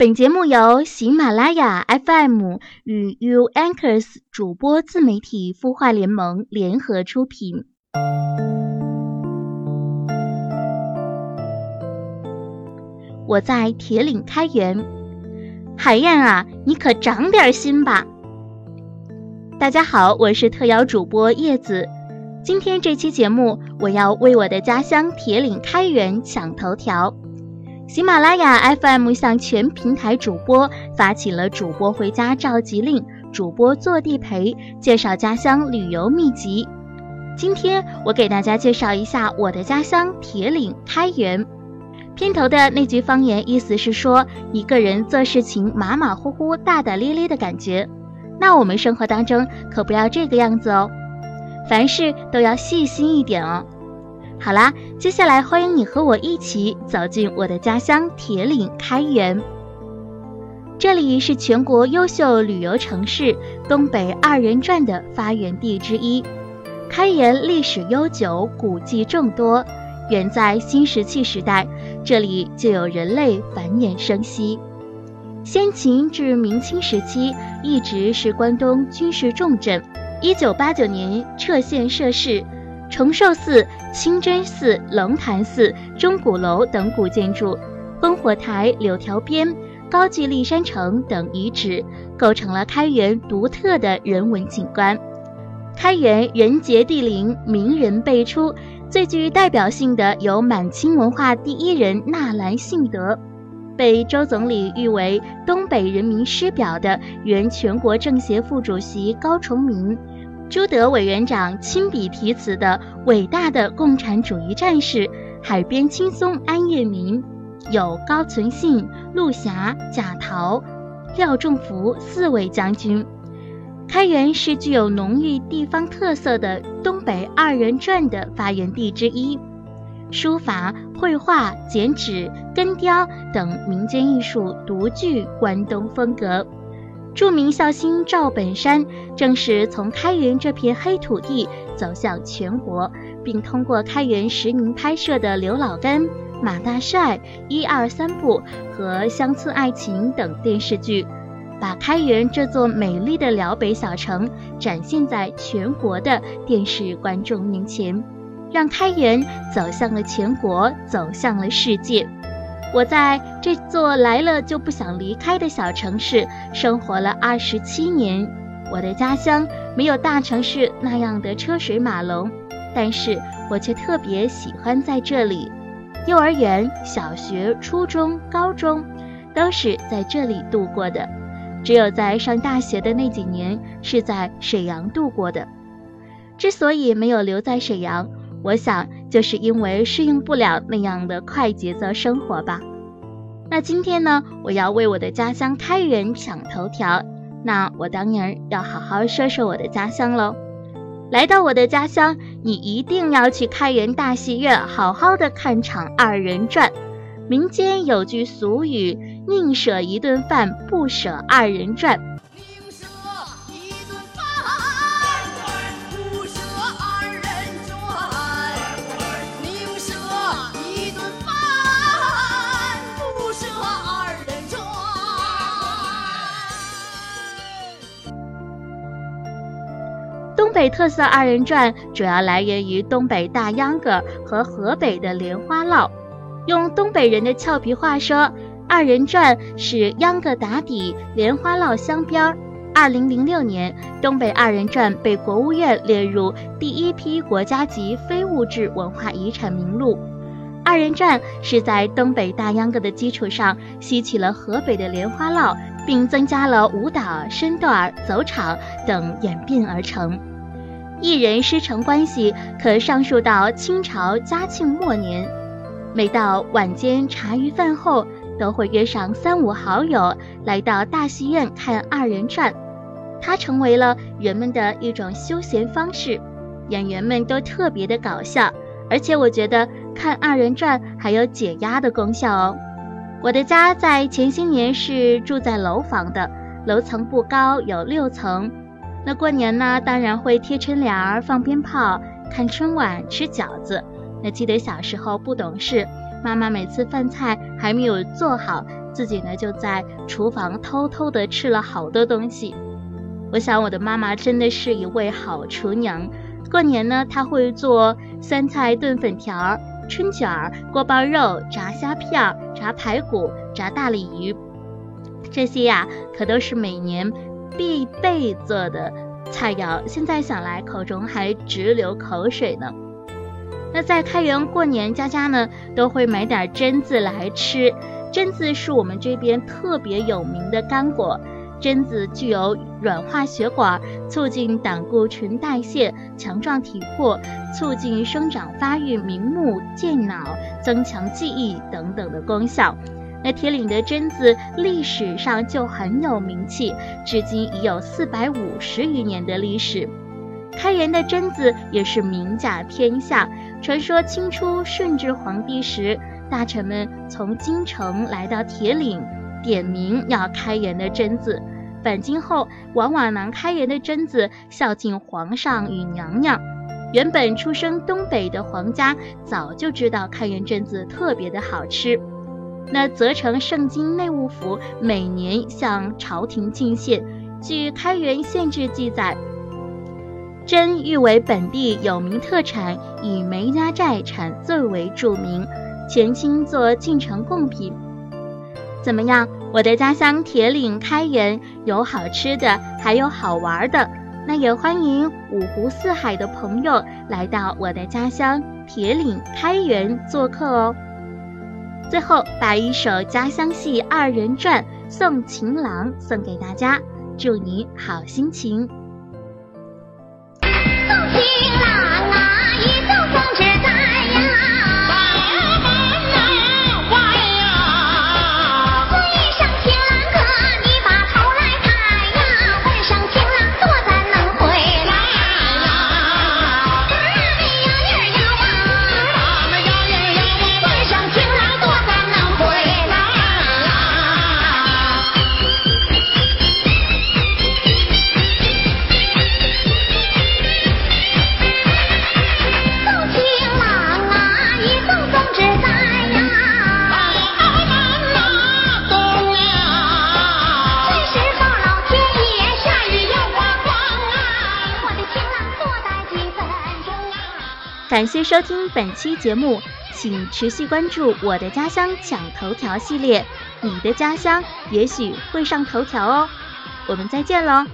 本节目由喜马拉雅 FM 与 U Anchors 主播自媒体孵化联盟联合出品。我在铁岭开源，海燕啊，你可长点心吧！大家好，我是特邀主播叶子。今天这期节目，我要为我的家乡铁岭开源抢头条。喜马拉雅 FM 向全平台主播发起了主播回家召集令，主播坐地陪，介绍家乡旅游秘籍。今天我给大家介绍一下我的家乡铁岭开原。片头的那句方言意思是说一个人做事情马马虎虎、大大咧咧的感觉。那我们生活当中可不要这个样子哦，凡事都要细心一点哦。好啦，接下来欢迎你和我一起走进我的家乡铁岭开原。这里是全国优秀旅游城市东北二人转的发源地之一。开元历史悠久，古迹众多。远在新石器时代，这里就有人类繁衍生息。先秦至明清时期，一直是关东军事重镇。一九八九年撤县设市。崇寿寺、清真寺、龙潭寺、钟鼓楼等古建筑，烽火台、柳条边、高句丽山城等遗址，构成了开元独特的人文景观。开元人杰地灵，名人辈出，最具代表性的有满清文化第一人纳兰性德，被周总理誉为东北人民师表的原全国政协副主席高崇明。朱德委员长亲笔题词的伟大的共产主义战士海边青松安业民，有高存信、陆霞、贾桃、廖仲福四位将军。开元是具有浓郁地方特色的东北二人转的发源地之一，书法、绘画、剪纸、根雕等民间艺术独具关东风格。著名孝星赵本山正是从开原这片黑土地走向全国，并通过开原实名拍摄的《刘老根》《马大帅》《一二三部》和《乡村爱情》等电视剧，把开元这座美丽的辽北小城展现在全国的电视观众面前，让开元走向了全国，走向了世界。我在这座来了就不想离开的小城市生活了二十七年。我的家乡没有大城市那样的车水马龙，但是我却特别喜欢在这里。幼儿园、小学、初中、高中都是在这里度过的，只有在上大学的那几年是在沈阳度过的。之所以没有留在沈阳，我想，就是因为适应不了那样的快节奏生活吧。那今天呢，我要为我的家乡开元抢头条，那我当然要好好说说我的家乡喽。来到我的家乡，你一定要去开元大戏院，好好的看场二人转。民间有句俗语：“宁舍一顿饭，不舍二人转。”北特色二人转主要来源于东北大秧歌和河北的莲花落。用东北人的俏皮话说，二人转是秧歌打底，莲花落镶边儿。二零零六年，东北二人转被国务院列入第一批国家级非物质文化遗产名录。二人转是在东北大秧歌的基础上，吸取了河北的莲花落，并增加了舞蹈、身段、走场等演变而成。艺人师承关系可上溯到清朝嘉庆末年，每到晚间茶余饭后，都会约上三五好友来到大戏院看二人转，它成为了人们的一种休闲方式。演员们都特别的搞笑，而且我觉得看二人转还有解压的功效哦。我的家在前些年是住在楼房的，楼层不高，有六层。那过年呢，当然会贴春联儿、放鞭炮、看春晚、吃饺子。那记得小时候不懂事，妈妈每次饭菜还没有做好，自己呢就在厨房偷偷的吃了好多东西。我想我的妈妈真的是一位好厨娘。过年呢，她会做酸菜炖粉条、春卷、锅包肉、炸虾片、炸排骨、炸大鲤鱼，这些呀可都是每年必备做的菜肴。现在想来，口中还直流口水呢。那在开元过年，家家呢都会买点榛子来吃。榛子是我们这边特别有名的干果。榛子具有软化血管、促进胆固醇代谢、强壮体魄、促进生长发育、明目健脑、增强记忆等等的功效。那铁岭的榛子历史上就很有名气，至今已有四百五十余年的历史。开元的榛子也是名甲天下。传说清初顺治皇帝时，大臣们从京城来到铁岭。点名要开元的榛子，返京后往往拿开元的榛子孝敬皇上与娘娘。原本出生东北的皇家早就知道开元榛子特别的好吃，那责成圣京内务府每年向朝廷进献。据开元县志记载，真誉为本地有名特产，以梅家寨产最为著名，前清做进城贡品。怎么样？我的家乡铁岭开元有好吃的，还有好玩的。那也欢迎五湖四海的朋友来到我的家乡铁岭开元做客哦。最后，把一首家乡戏二人转送情郎送给大家，祝你好心情。感谢收听本期节目，请持续关注《我的家乡抢头条》系列，你的家乡也许会上头条哦。我们再见喽！